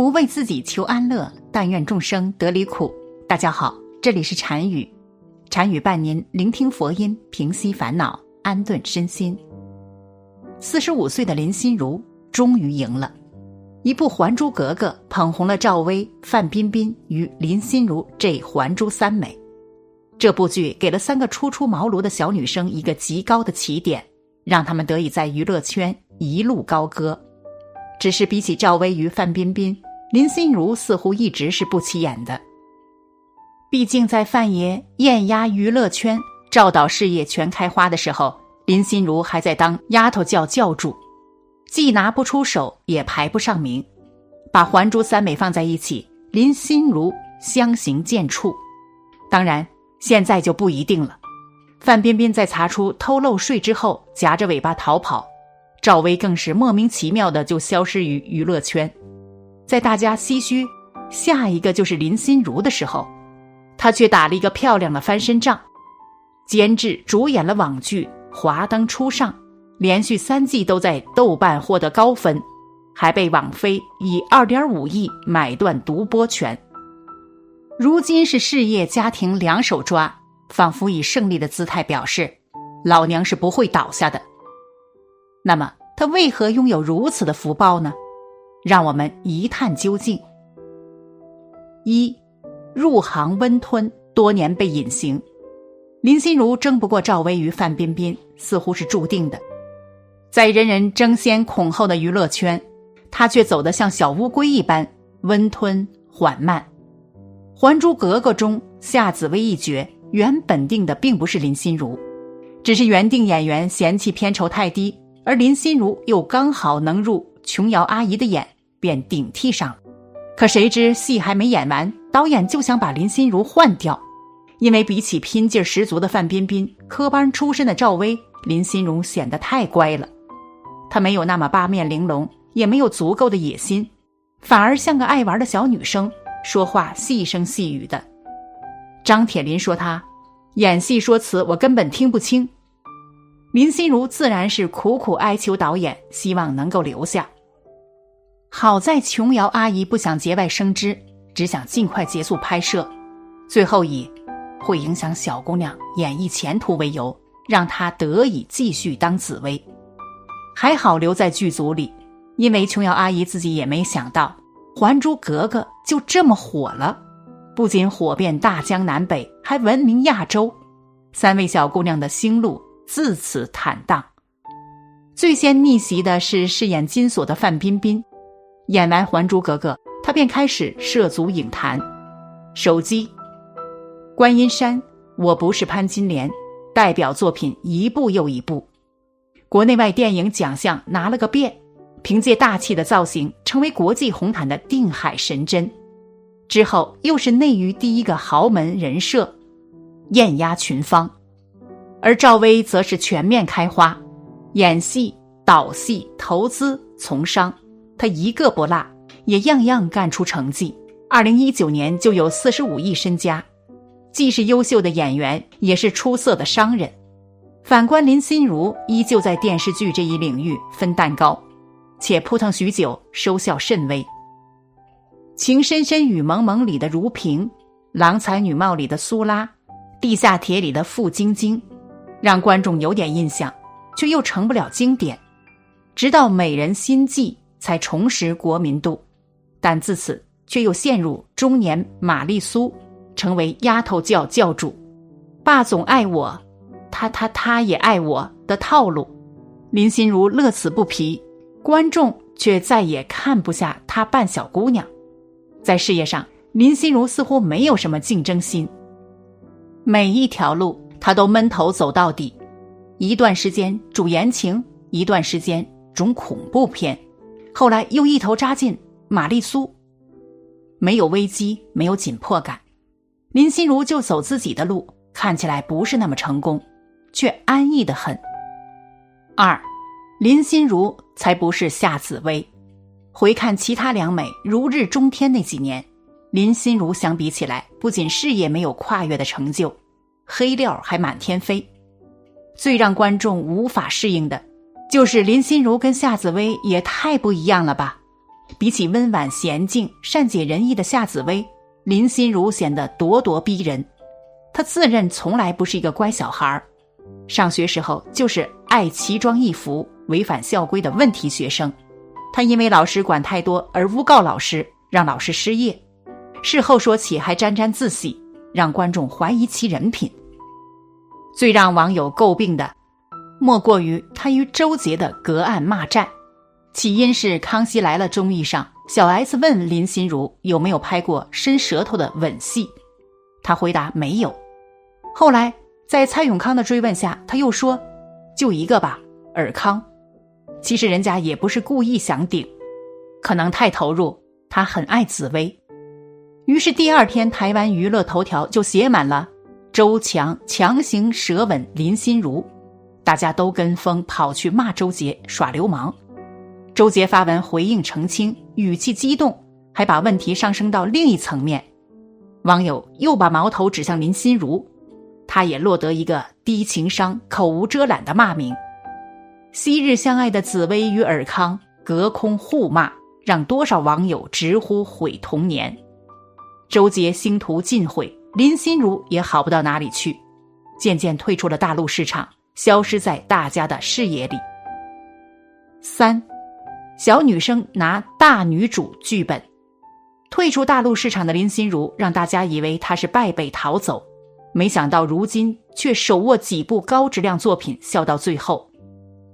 不为自己求安乐，但愿众生得离苦。大家好，这里是禅语，禅语伴您聆听佛音，平息烦恼，安顿身心。四十五岁的林心如终于赢了，一部《还珠格格》捧红了赵薇、范冰冰与林心如这“还珠三美”。这部剧给了三个初出茅庐的小女生一个极高的起点，让她们得以在娱乐圈一路高歌。只是比起赵薇与范冰冰，林心如似乎一直是不起眼的。毕竟在范爷艳压娱乐圈、赵导事业全开花的时候，林心如还在当丫头教教主，既拿不出手，也排不上名。把《还珠三美》放在一起，林心如相形见绌。当然，现在就不一定了。范冰冰在查出偷漏税之后，夹着尾巴逃跑；赵薇更是莫名其妙的就消失于娱乐圈。在大家唏嘘下一个就是林心如的时候，她却打了一个漂亮的翻身仗，监制主演了网剧《华灯初上》，连续三季都在豆瓣获得高分，还被网飞以二点五亿买断独播权。如今是事业家庭两手抓，仿佛以胜利的姿态表示：“老娘是不会倒下的。”那么，她为何拥有如此的福报呢？让我们一探究竟。一，入行温吞，多年被隐形。林心如争不过赵薇与范冰冰，似乎是注定的。在人人争先恐后的娱乐圈，她却走得像小乌龟一般温吞缓慢。《还珠格格》中夏紫薇一角原本定的并不是林心如，只是原定演员嫌弃片酬太低，而林心如又刚好能入。琼瑶阿姨的眼便顶替上了，可谁知戏还没演完，导演就想把林心如换掉，因为比起拼劲十足的范冰冰、科班出身的赵薇，林心如显得太乖了。她没有那么八面玲珑，也没有足够的野心，反而像个爱玩的小女生，说话细声细语的。张铁林说她演戏说词，我根本听不清。林心如自然是苦苦哀求导演，希望能够留下。好在琼瑶阿姨不想节外生枝，只想尽快结束拍摄，最后以会影响小姑娘演艺前途为由，让她得以继续当紫薇。还好留在剧组里，因为琼瑶阿姨自己也没想到《还珠格格》就这么火了，不仅火遍大江南北，还闻名亚洲。三位小姑娘的星路自此坦荡。最先逆袭的是饰演金锁的范冰冰。演完《还珠格格》，她便开始涉足影坛，手机、观音山、我不是潘金莲，代表作品一部又一部，国内外电影奖项拿了个遍，凭借大气的造型，成为国际红毯的定海神针。之后又是内娱第一个豪门人设，艳压群芳，而赵薇则是全面开花，演戏、导戏、投资、从商。她一个不落，也样样干出成绩。二零一九年就有四十五亿身家，既是优秀的演员，也是出色的商人。反观林心如，依旧在电视剧这一领域分蛋糕，且扑腾许久，收效甚微。《情深深雨蒙蒙》里的如萍，《郎才女貌》里的苏拉，《地下铁》里的傅晶晶，让观众有点印象，却又成不了经典。直到《美人心计》。才重拾国民度，但自此却又陷入中年玛丽苏成为丫头教教主，爸总爱我，他他他也爱我的套路。林心如乐此不疲，观众却再也看不下她扮小姑娘。在事业上，林心如似乎没有什么竞争心，每一条路他都闷头走到底。一段时间主言情，一段时间种恐怖片，后来又一头扎进玛丽苏。没有危机，没有紧迫感，林心如就走自己的路，看起来不是那么成功，却安逸的很。二，林心如才不是夏紫薇。回看其他两美如日中天那几年，林心如相比起来，不仅事业没有跨越的成就，黑料还满天飞。最让观众无法适应的，就是林心如跟夏紫薇也太不一样了吧。比起温婉娴静、善解人意的夏紫薇，林心如显得咄咄逼人。她自认从来不是一个乖小孩上学时候就是爱奇装异服、违反校规的问题学生。她因为老师管太多而诬告老师，让老师失业。事后说起还沾沾自喜，让观众怀疑其人品。最让网友诟病的，莫过于他与周杰的隔岸骂战。起因是《康熙来了》综艺上，小 S 问林心如有没有拍过伸舌头的吻戏，她回答没有。后来在蔡永康的追问下，他又说就一个吧，尔康。其实人家也不是故意想顶，可能太投入，他很爱紫薇。于是第二天台湾娱乐头条就写满了周强强行舌吻林心如，大家都跟风跑去骂周杰耍流氓。周杰发文回应澄清，语气激动，还把问题上升到另一层面。网友又把矛头指向林心如，他也落得一个低情商、口无遮拦的骂名。昔日相爱的紫薇与尔康隔空互骂，让多少网友直呼毁童年。周杰星途尽毁，林心如也好不到哪里去，渐渐退出了大陆市场，消失在大家的视野里。三。小女生拿大女主剧本，退出大陆市场的林心如，让大家以为她是败北逃走，没想到如今却手握几部高质量作品笑到最后。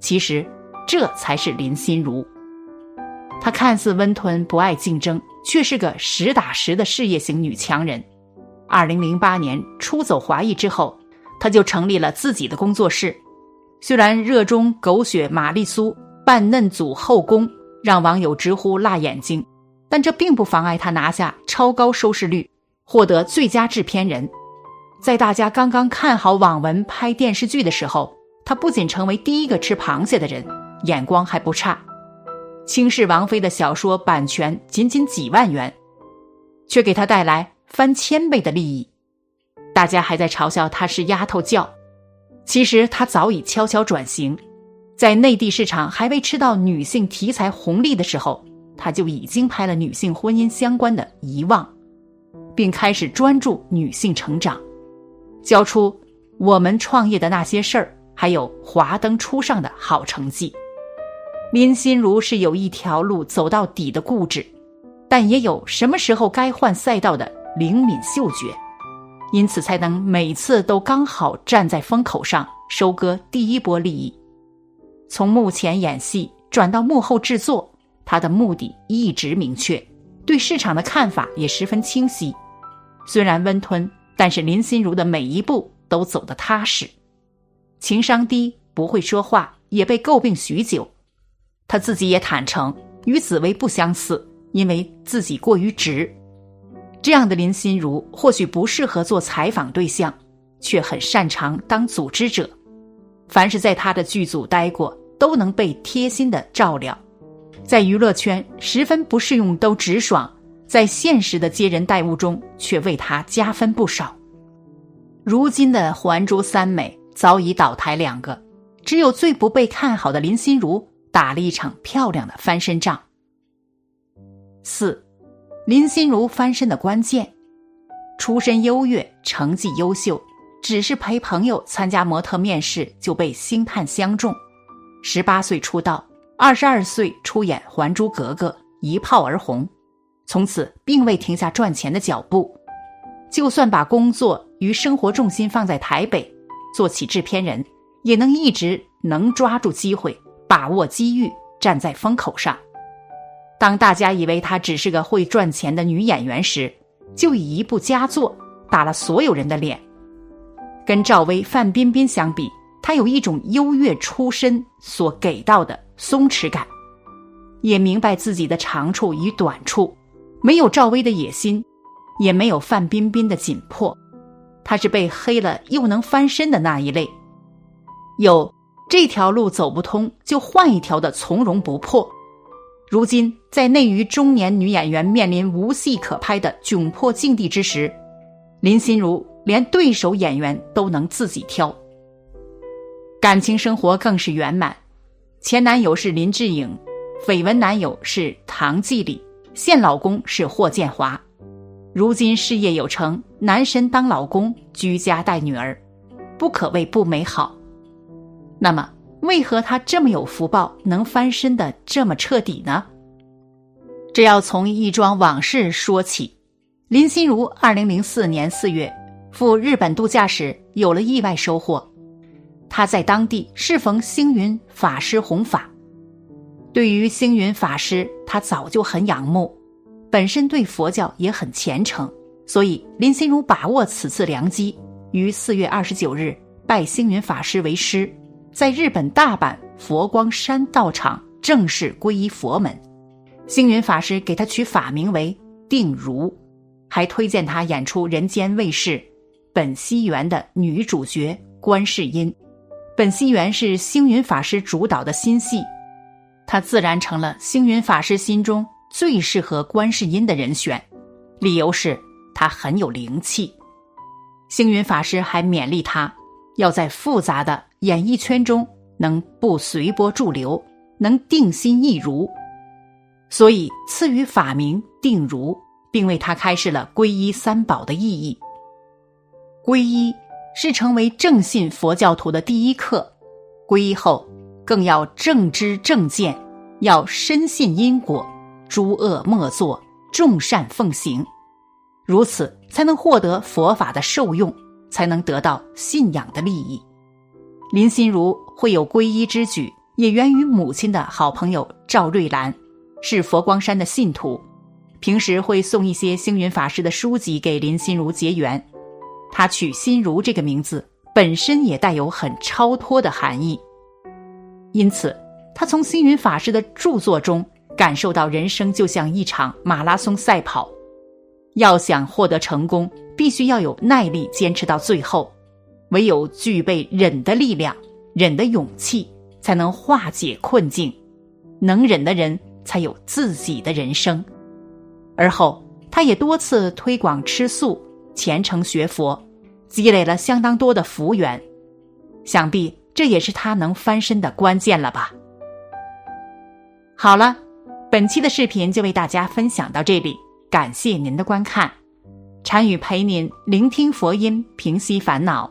其实，这才是林心如。她看似温吞不爱竞争，却是个实打实的事业型女强人。二零零八年出走华裔之后，她就成立了自己的工作室。虽然热衷狗血玛丽苏扮嫩组后宫。让网友直呼辣眼睛，但这并不妨碍他拿下超高收视率，获得最佳制片人。在大家刚刚看好网文拍电视剧的时候，他不仅成为第一个吃螃蟹的人，眼光还不差。轻视王菲的小说版权仅仅几万元，却给他带来翻千倍的利益。大家还在嘲笑他是丫头教，其实他早已悄悄转型。在内地市场还未吃到女性题材红利的时候，他就已经拍了女性婚姻相关的《遗忘》，并开始专注女性成长，交出我们创业的那些事儿，还有华灯初上的好成绩。林心如是有一条路走到底的固执，但也有什么时候该换赛道的灵敏嗅觉，因此才能每次都刚好站在风口上收割第一波利益。从幕前演戏转到幕后制作，他的目的一直明确，对市场的看法也十分清晰。虽然温吞，但是林心如的每一步都走得踏实。情商低，不会说话，也被诟病许久。他自己也坦诚，与紫薇不相似，因为自己过于直。这样的林心如或许不适合做采访对象，却很擅长当组织者。凡是在他的剧组待过，都能被贴心的照料，在娱乐圈十分不适用都直爽，在现实的接人待物中却为他加分不少。如今的还珠三美早已倒台两个，只有最不被看好的林心如打了一场漂亮的翻身仗。四，林心如翻身的关键，出身优越，成绩优秀。只是陪朋友参加模特面试就被星探相中，十八岁出道，二十二岁出演《还珠格格》，一炮而红，从此并未停下赚钱的脚步。就算把工作与生活重心放在台北，做起制片人，也能一直能抓住机会，把握机遇，站在风口上。当大家以为她只是个会赚钱的女演员时，就以一部佳作打了所有人的脸。跟赵薇、范冰冰相比，她有一种优越出身所给到的松弛感，也明白自己的长处与短处，没有赵薇的野心，也没有范冰冰的紧迫。她是被黑了又能翻身的那一类，有这条路走不通就换一条的从容不迫。如今在内娱中年女演员面临无戏可拍的窘迫境地之时，林心如连对手演员都能自己挑，感情生活更是圆满。前男友是林志颖，绯闻男友是唐季礼，现老公是霍建华。如今事业有成，男神当老公，居家带女儿，不可谓不美好。那么？为何他这么有福报，能翻身的这么彻底呢？这要从一桩往事说起。林心如二零零四年四月赴日本度假时，有了意外收获。他在当地适逢星云法师弘法，对于星云法师，他早就很仰慕，本身对佛教也很虔诚，所以林心如把握此次良机，于四月二十九日拜星云法师为师。在日本大阪佛光山道场正式皈依佛门，星云法师给他取法名为定如，还推荐他演出人间卫视《本溪园》的女主角观世音。本溪园是星云法师主导的新戏，他自然成了星云法师心中最适合观世音的人选。理由是他很有灵气。星云法师还勉励他要在复杂的。演艺圈中能不随波逐流，能定心一如，所以赐予法名定如，并为他开示了皈依三宝的意义。皈依是成为正信佛教徒的第一课，皈依后更要正知正见，要深信因果，诸恶莫作，众善奉行，如此才能获得佛法的受用，才能得到信仰的利益。林心如会有皈依之举，也源于母亲的好朋友赵瑞兰，是佛光山的信徒，平时会送一些星云法师的书籍给林心如结缘。他取心如这个名字，本身也带有很超脱的含义。因此，他从星云法师的著作中感受到，人生就像一场马拉松赛跑，要想获得成功，必须要有耐力，坚持到最后。唯有具备忍的力量、忍的勇气，才能化解困境。能忍的人才有自己的人生。而后，他也多次推广吃素、虔诚学佛，积累了相当多的福缘。想必这也是他能翻身的关键了吧？好了，本期的视频就为大家分享到这里，感谢您的观看。禅语陪您聆听佛音，平息烦恼。